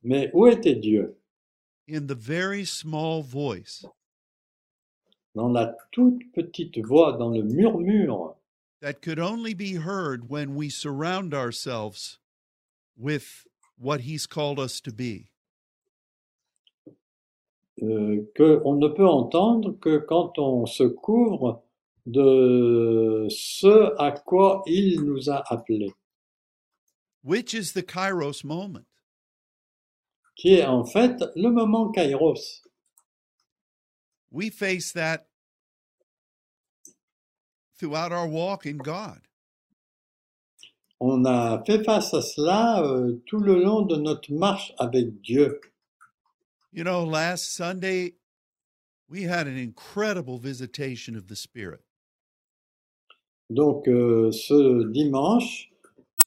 S2: Mais où était Dieu?
S1: In the very small voice
S2: Dans la toute petite voix, dans le murmure,
S1: that could only be heard when we surround ourselves with what he's called us to be.
S2: euh, qu'on ne peut entendre que quand on se couvre de ce à quoi il nous a appelés,
S1: Which is the Kairos moment?
S2: qui est en fait le moment Kairos.
S1: We face that throughout our walk in God.
S2: On a fait face à cela euh, tout le long de notre marche avec Dieu.
S1: You know, last Sunday, we had an incredible visitation of the Spirit.
S2: Donc euh, ce dimanche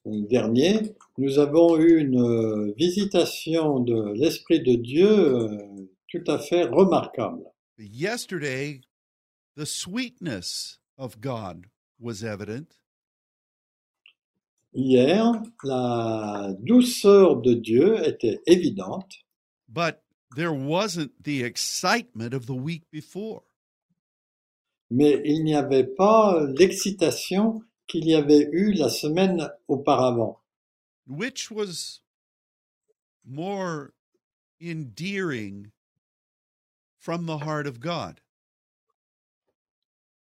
S2: dernier, nous avons eu une euh, visitation de l'Esprit de Dieu euh, tout à fait remarquable.
S1: Yesterday, the sweetness of God was evident,
S2: Hier, la douceur de Dieu était évidente,
S1: but there wasn't the excitement of the week before.
S2: Mais il n'y avait pas l'excitation qu'il y avait eu la semaine auparavant,
S1: which was more endearing from the heart of God?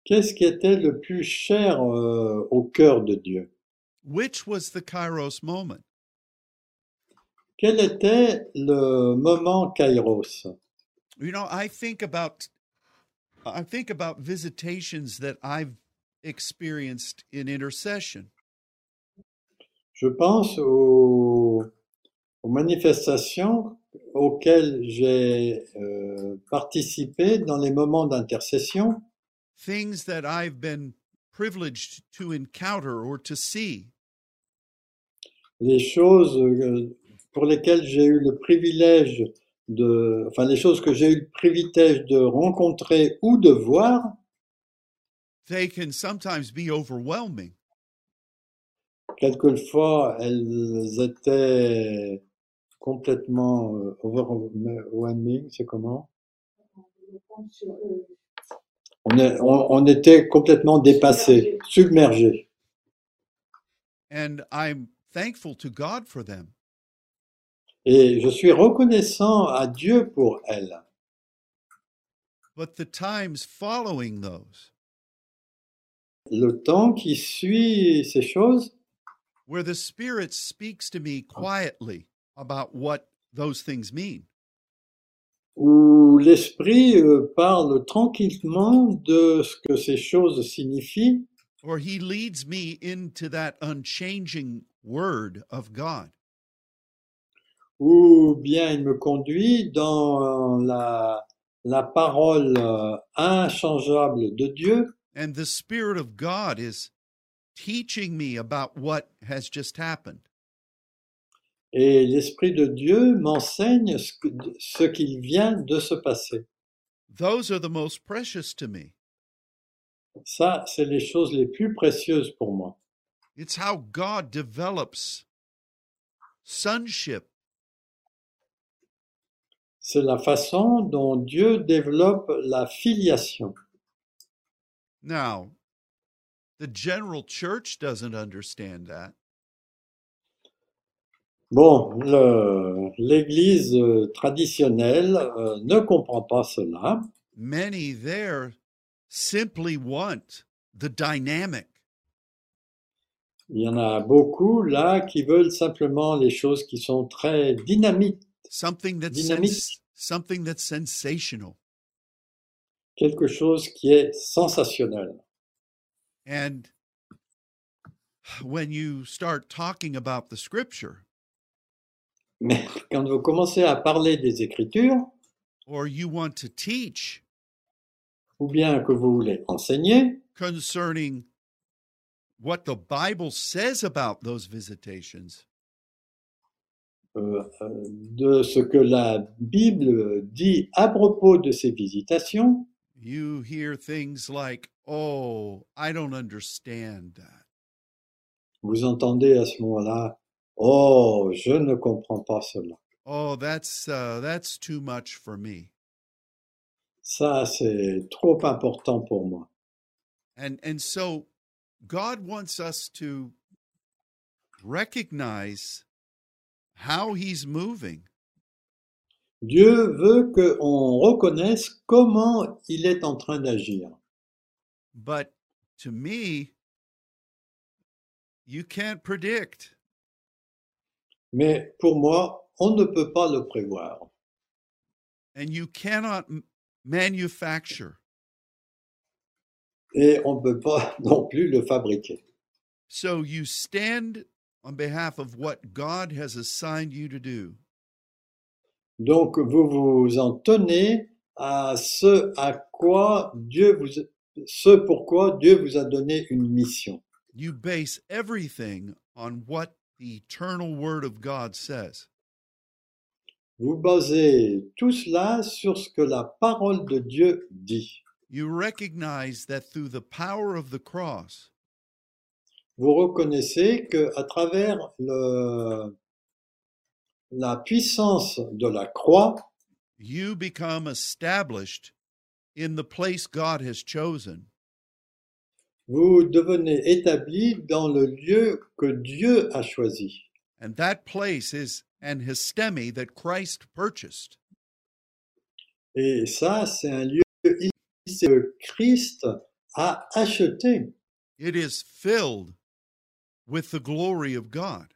S2: Qu'est-ce qui était le plus cher euh, au cœur de Dieu?
S1: Which was the Kairos moment?
S2: Quel était le moment Kairos?
S1: You know, I think about I think about visitations that I've experienced in intercession.
S2: Je pense aux, aux manifestations auxquelles j'ai euh, participé dans les moments d'intercession,
S1: things that I've been privileged to encounter or to see.
S2: les choses euh, pour lesquelles j'ai eu le privilège de, enfin les choses que j'ai eu le privilège de rencontrer ou de voir,
S1: They can sometimes be overwhelming.
S2: quelquefois elles étaient complètement euh, overwhelming, c'est comment? On, est- on- on était complètement dépassé, submergé.
S1: And I'm thankful to God for them.
S2: Et je suis reconnaissant à Dieu pour elles.
S1: But the times following those,
S2: Le temps qui suit ces choses,
S1: where the Spirit speaks to me quietly about what those things mean,
S2: où l'esprit euh, parle tranquillement de ce que ces choses signifient,
S1: or He leads me into that unchanging Word of God.
S2: Ou bien il me conduit dans la, la parole euh, inchangeable de Dieu,
S1: And the Spirit of God is teaching me about what has just happened.
S2: et l'esprit de Dieu m'enseigne ce qu'il vient de se passer.
S1: Those are the most precious to me.
S2: Ça, c'est les choses les plus précieuses pour moi.
S1: It's how God develops sonship
S2: C'est la façon dont Dieu développe la filiation.
S1: Now, the general church doesn't understand that.
S2: Bon, l'Église traditionnelle euh, ne comprend pas cela.
S1: Many there simply want the dynamic,
S2: Il y en a beaucoup là qui veulent simplement les choses qui sont très dynamiques,
S1: something that's
S2: Dynamique.
S1: something that's sensational.
S2: quelque chose qui est sensationnel.
S1: And when you start talking about the scripture
S2: Mais quand vous commencez à parler des Écritures,
S1: or you want to teach
S2: ou bien que vous voulez enseigner,
S1: concerning what the Bible says about those visitations,
S2: de ce que la Bible dit à propos de ces visitations,
S1: you hear things like, Oh, I don't understand that.
S2: vous entendez à ce moment-là, Oh, je ne comprends pas cela.
S1: Oh, that's uh, that's too much for me.
S2: Ça, c'est trop important pour moi.
S1: And and so God wants us to recognize how he's moving
S2: Dieu veut qu'on reconnaisse comment il est en train d'agir.
S1: But to me, you can't predict.
S2: Mais pour moi, on ne peut pas le prévoir.
S1: And you cannot manufacture.
S2: Et on ne peut pas non plus le fabriquer.
S1: So you stand on behalf of what God has assigned you to do.
S2: Donc, vous vous en tenez à ce à quoi Dieu vous, ce pourquoi Dieu vous a donné une mission.
S1: You base everything on what the eternal word of God says.
S2: Vous basez tout cela sur ce que la parole de Dieu dit.
S1: You recognize that through the power of the cross,
S2: Vous reconnaissez que à travers le, la puissance de la croix,
S1: you become established in the place God has chosen.
S2: vous devenez établi dans le lieu que Dieu a choisi.
S1: And that place is an histemi that Christ purchased.
S2: Et ça, c'est un lieu que Christ a acheté.
S1: It is filled with the glory of God.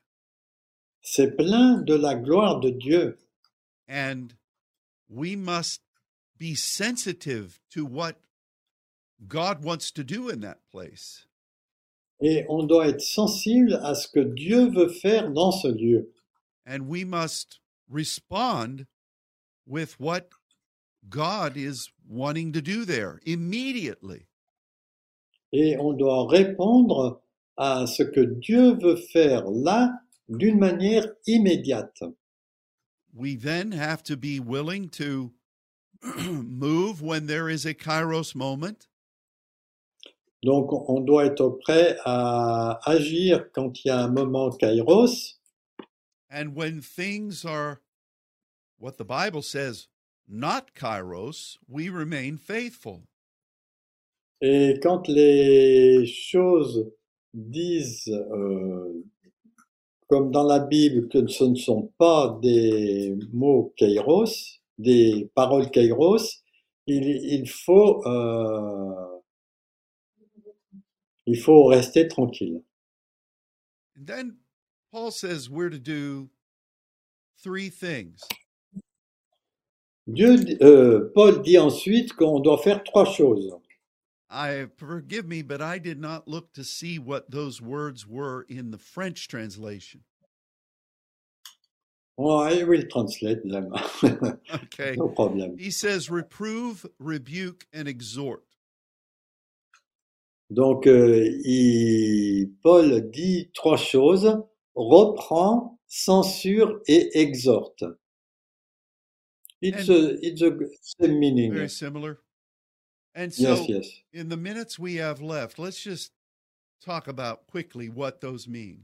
S2: C'est plein de la gloire de Dieu.
S1: And we must be sensitive to what God wants to do in that place.
S2: Et on doit être sensible à ce que Dieu veut faire dans ce lieu.
S1: And we must respond with what God is wanting to do there immediately.
S2: Et on doit répondre à ce que Dieu veut faire là d'une manière immédiate.
S1: We then have to be willing to move when there is a kairos moment.
S2: Donc on doit être prêt à agir quand il y a un moment kairos
S1: And when things are what the Bible says, not kairos, we remain faithful.
S2: et quand les choses disent, euh, comme dans la Bible, que ce ne sont pas des mots kairos, des paroles kairos, il, il faut euh, il faut rester tranquille.
S1: And then Paul says we're to do three things.
S2: Dieu, euh, Paul dit ensuite qu'on doit faire trois choses.
S1: I forgive me, but I did not look to see what those words were in the French translation.
S2: Oh, I will translate them.
S1: Okay.
S2: no problem.
S1: He says, reprove, rebuke, and exhort.
S2: Donc, euh, il- Paul dit trois choses, reprend, censure et exhorte. It's a, it's a same meaning.
S1: Very similar. And so,
S2: Yes, yes.
S1: in the minutes we have left, let's just talk about quickly what those mean.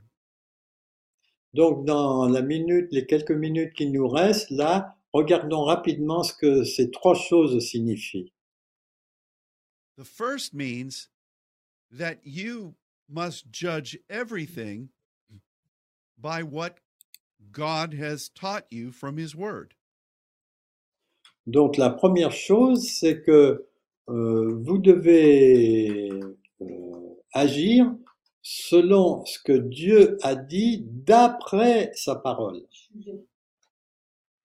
S2: Donc, dans la minute, les quelques minutes qui nous restent, là, regardons rapidement ce que ces trois choses signifient.
S1: The first means that you must judge everything by what God has taught you from His Word.
S2: Donc la première chose, c'est que vous devez euh, agir selon ce que Dieu a dit d'après sa parole.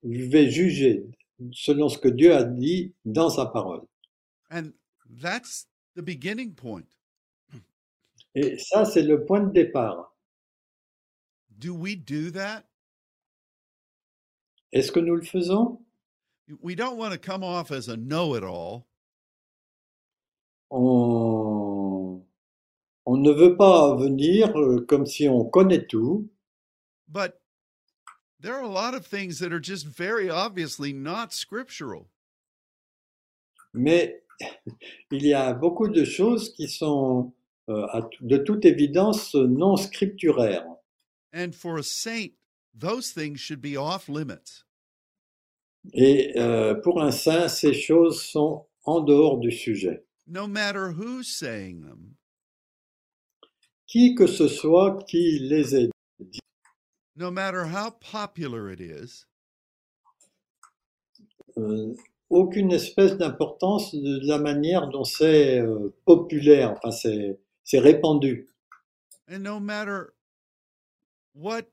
S2: Vous devez juger selon ce que Dieu a dit dans sa parole.
S1: And that's the beginning point.
S2: Et ça, c'est le point de départ.
S1: Do we do that?
S2: Est-ce que nous le faisons?
S1: We don't want to come off as a know it all.
S2: On, on ne veut pas venir euh, comme si on connaît tout,
S1: But there are a lot of things that are just very obviously not scriptural.
S2: mais il y a beaucoup de choses qui sont euh, de toute évidence non scripturaires.
S1: And for a saint, those things should be off limits.
S2: Et euh, pour un saint, ces choses sont en dehors du sujet.
S1: No matter who's saying them,
S2: Qui que ce soit qui les ait
S1: no matter how popular it is,
S2: euh, aucune espèce d'importance de la manière dont c'est euh, populaire, enfin c'est c'est répandu.
S1: and no matter what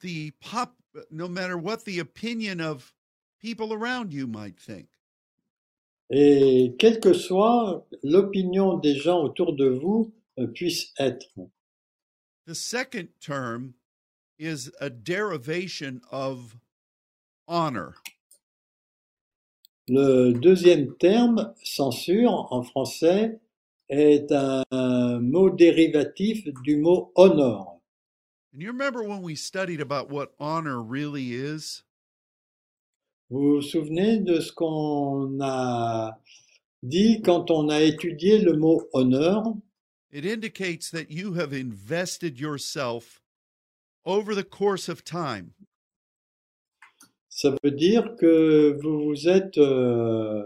S1: the pop no matter what the opinion of people around you might think.
S2: Et quelle que soit l'opinion des gens autour de vous euh, puisse être.
S1: The second term is a derivation of honor.
S2: Le deuxième terme, censure, en français, est un mot dérivatif du mot honor.
S1: And you remember when we studied about what honor really is?
S2: Vous vous souvenez de ce qu'on a dit quand on a étudié le mot honneur?
S1: It indicates that you have invested yourself over the course of time.
S2: Ça veut dire que vous vous êtes euh,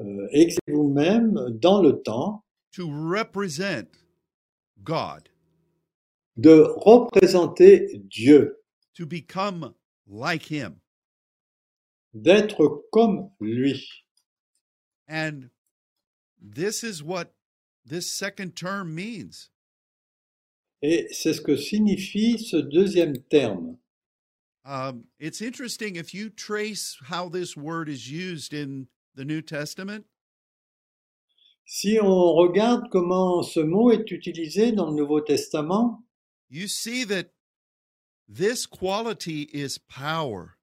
S2: euh, vous-même dans le temps.
S1: To represent God,
S2: de représenter Dieu,
S1: to become like Him.
S2: D'être comme lui.
S1: And this is what this second term means.
S2: Et c'est ce que signifie ce deuxième terme.
S1: Um, it's interesting if you trace how this word is used in the New Testament,
S2: Si on regarde comment ce mot est utilisé dans le Nouveau Testament,
S1: you see that this quality is power.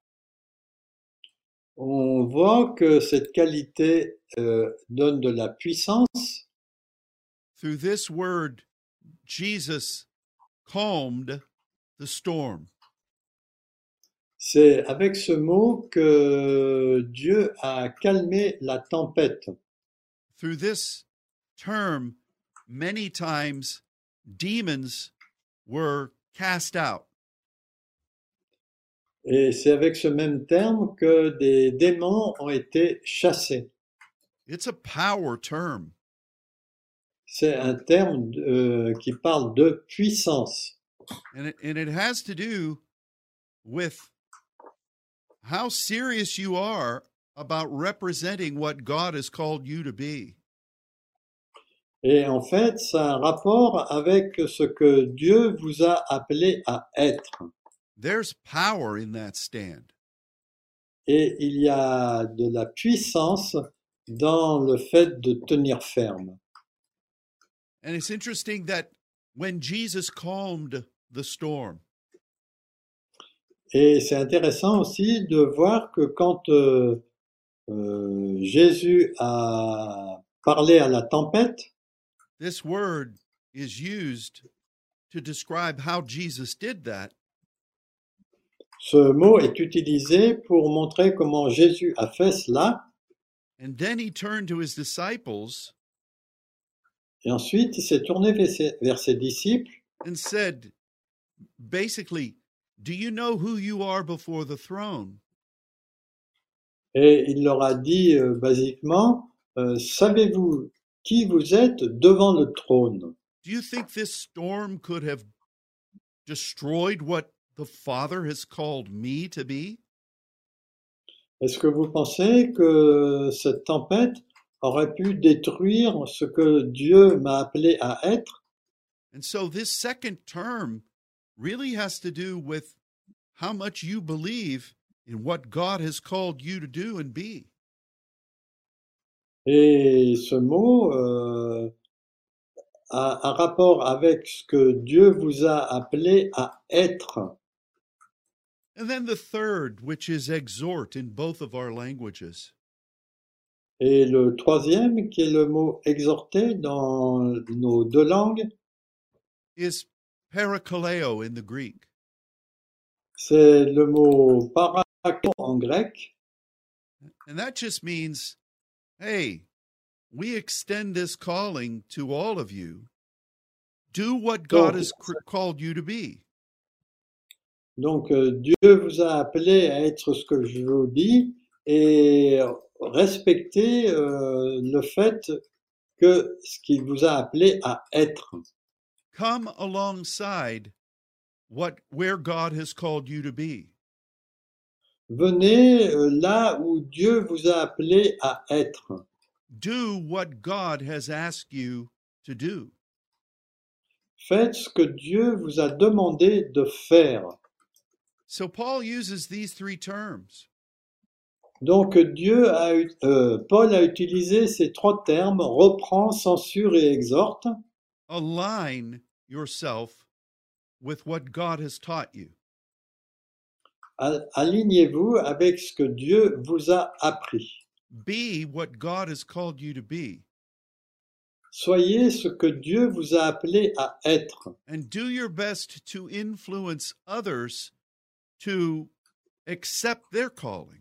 S2: On voit que cette qualité euh, donne de la puissance.
S1: Through this word, Jesus calmed the storm.
S2: C'est avec ce mot que Dieu a calmé la tempête.
S1: Through this term, many times demons were cast out.
S2: Et c'est avec ce même terme que des démons ont été chassés.
S1: It's a power term.
S2: C'est un terme euh, qui parle de puissance.
S1: And it, and it has to do with how serious you are about representing what God has called you to be.
S2: Et en fait, ça a un rapport avec ce que Dieu vous a appelé à être.
S1: There's power in that stand.
S2: Et il y a de la puissance dans le fait de tenir ferme.
S1: And it's interesting that when Jesus calmed the storm,
S2: Et c'est intéressant aussi de voir que quand euh, euh, Jésus a parlé à la tempête,
S1: this word is used to describe how Jesus did that.
S2: Ce mot est utilisé pour montrer comment Jésus a fait cela.
S1: And then he turned to his disciples
S2: Et ensuite, il s'est tourné vers ses, vers ses disciples
S1: and said, basically, do you know who you are before the throne?
S2: et il leur a dit euh, basiquement, euh, savez-vous qui vous êtes devant le trône?
S1: Do you think this storm could have destroyed what the Father has called me to be?
S2: Est-ce que vous pensez que cette tempête aurait pu détruire ce que Dieu m'a appelé à être?
S1: And so this second term really has to do with how much you believe in what God has called you to do and be.
S2: Et ce mot euh, a un rapport avec ce que Dieu vous a appelé à être.
S1: And then the third, which is exhort in both of our languages.
S2: Et le troisième, qui est le mot exhorter dans nos deux langues,
S1: is parakaleo in the Greek.
S2: c'est le mot paraklo en grec.
S1: And that just means, hey, we extend this calling to all of you. Do what God
S2: Donc,
S1: has called you to be.
S2: Donc euh, Dieu vous a appelé à être ce que je vous dis et respectez euh, le fait que ce qu'il vous a appelé à être.
S1: Come alongside what where God has called you to be.
S2: Venez euh, là où Dieu vous a appelé à être.
S1: Do what God has asked you to do.
S2: Faites ce que Dieu vous a demandé de faire.
S1: So Paul uses these three terms.
S2: Donc Dieu a, eu- euh, Paul a utilisé ces trois termes reprend, censure et exhorte.
S1: Align yourself with what God has taught you.
S2: Alignez-vous avec ce que Dieu vous a appris.
S1: Be what God has called you to be.
S2: Soyez ce que Dieu vous a appelé à être
S1: and do your best to influence others to accept their calling.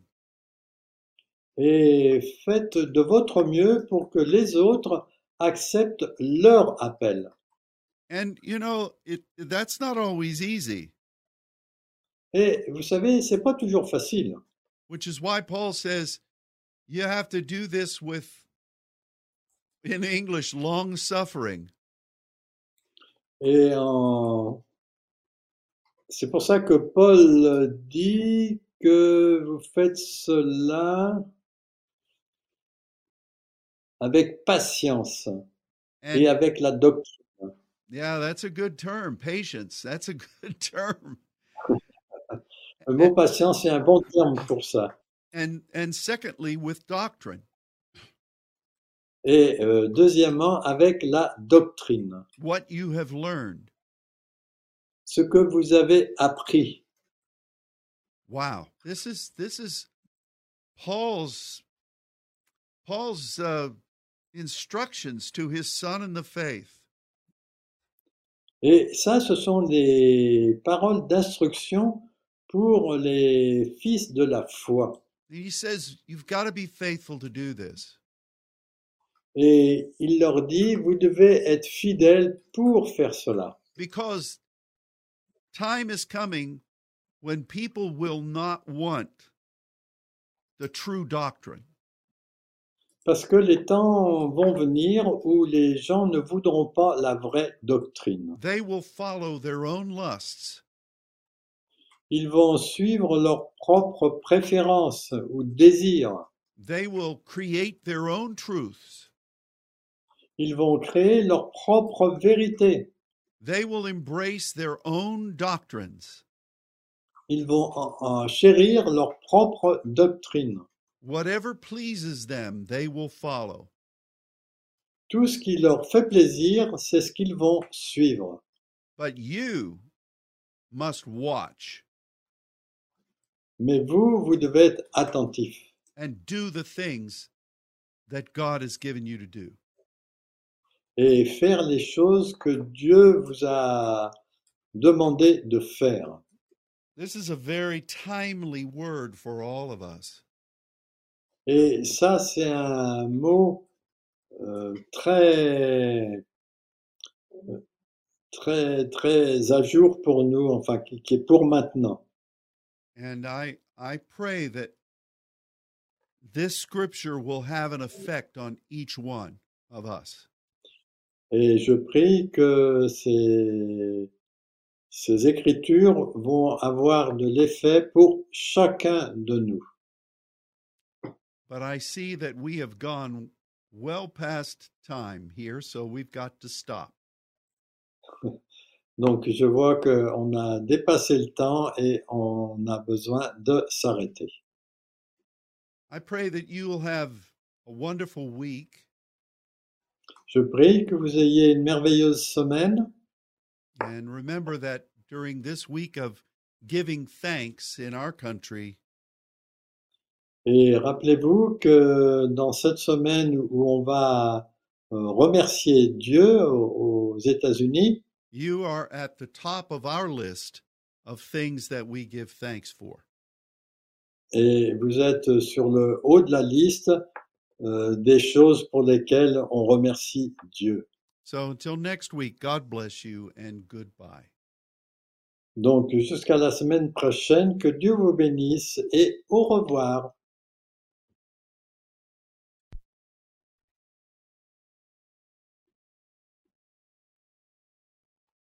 S2: et faites de votre mieux pour que les autres acceptent leur appel.
S1: And you know, it that's not always easy,
S2: Et vous savez, c'est pas toujours facile.
S1: which is why Paul says you have to do this with in English long suffering.
S2: Et en- c'est pour ça que Paul dit que vous faites cela avec patience et avec la doctrine.
S1: yeah, that's a good term, patience. That's a good term.
S2: Le mot patience est un bon terme pour ça.
S1: And and secondly with doctrine.
S2: Et euh, deuxièmement, avec la doctrine.
S1: What you have learned.
S2: Ce que vous avez appris.
S1: Wow, this is this is Paul's Paul's uh, instructions to his son in the faith.
S2: Et ça, ce sont des paroles d'instruction pour les fils de la foi.
S1: He says you've got to be faithful to do this.
S2: Et il leur dit, vous devez être fidèles pour faire cela.
S1: because time is coming when people will not want the true doctrine.
S2: Parce que les temps vont venir où les gens ne voudront pas la vraie doctrine.
S1: They will follow their own lusts
S2: Ils vont suivre leurs propres préférences ou désirs.
S1: they will create their own truths.
S2: Ils vont créer leur propre vérité.
S1: They will embrace their own doctrines.
S2: Ils vont en chérir leur propre doctrine.
S1: Whatever pleases them, they will follow.
S2: Tout ce qui leur fait plaisir, c'est ce qu'ils vont suivre.
S1: But you must watch
S2: Mais vous, vous devez être attentif
S1: and do the things that God has given you to do.
S2: Et faire les choses que Dieu vous a demandé de faire.
S1: This is a very timely word for all of us.
S2: Et ça, c'est un mot euh, très, très, très à jour pour nous, enfin, qui, qui est pour maintenant.
S1: And I I pray that this scripture will have an effect on each one of us.
S2: Et je prie que ces, ces écritures vont avoir de l'effet pour chacun de nous.
S1: But I see that we have gone well past time here, so we've got to stop.
S2: Donc, je vois qu'on a dépassé le temps et on a besoin de s'arrêter.
S1: I pray that you will have a wonderful week
S2: Je prie que vous ayez une merveilleuse semaine
S1: and remember that during this week of giving thanks in our country,
S2: et rappelez-vous que dans cette semaine où on va euh, remercier Dieu aux aux États-Unis,
S1: you are at the top of our list of things that we give thanks for.
S2: et vous êtes sur le haut de la liste euh, des choses pour lesquelles on remercie Dieu.
S1: So until next week, God bless you and goodbye.
S2: Donc jusqu'à la semaine prochaine, que Dieu vous bénisse et au revoir.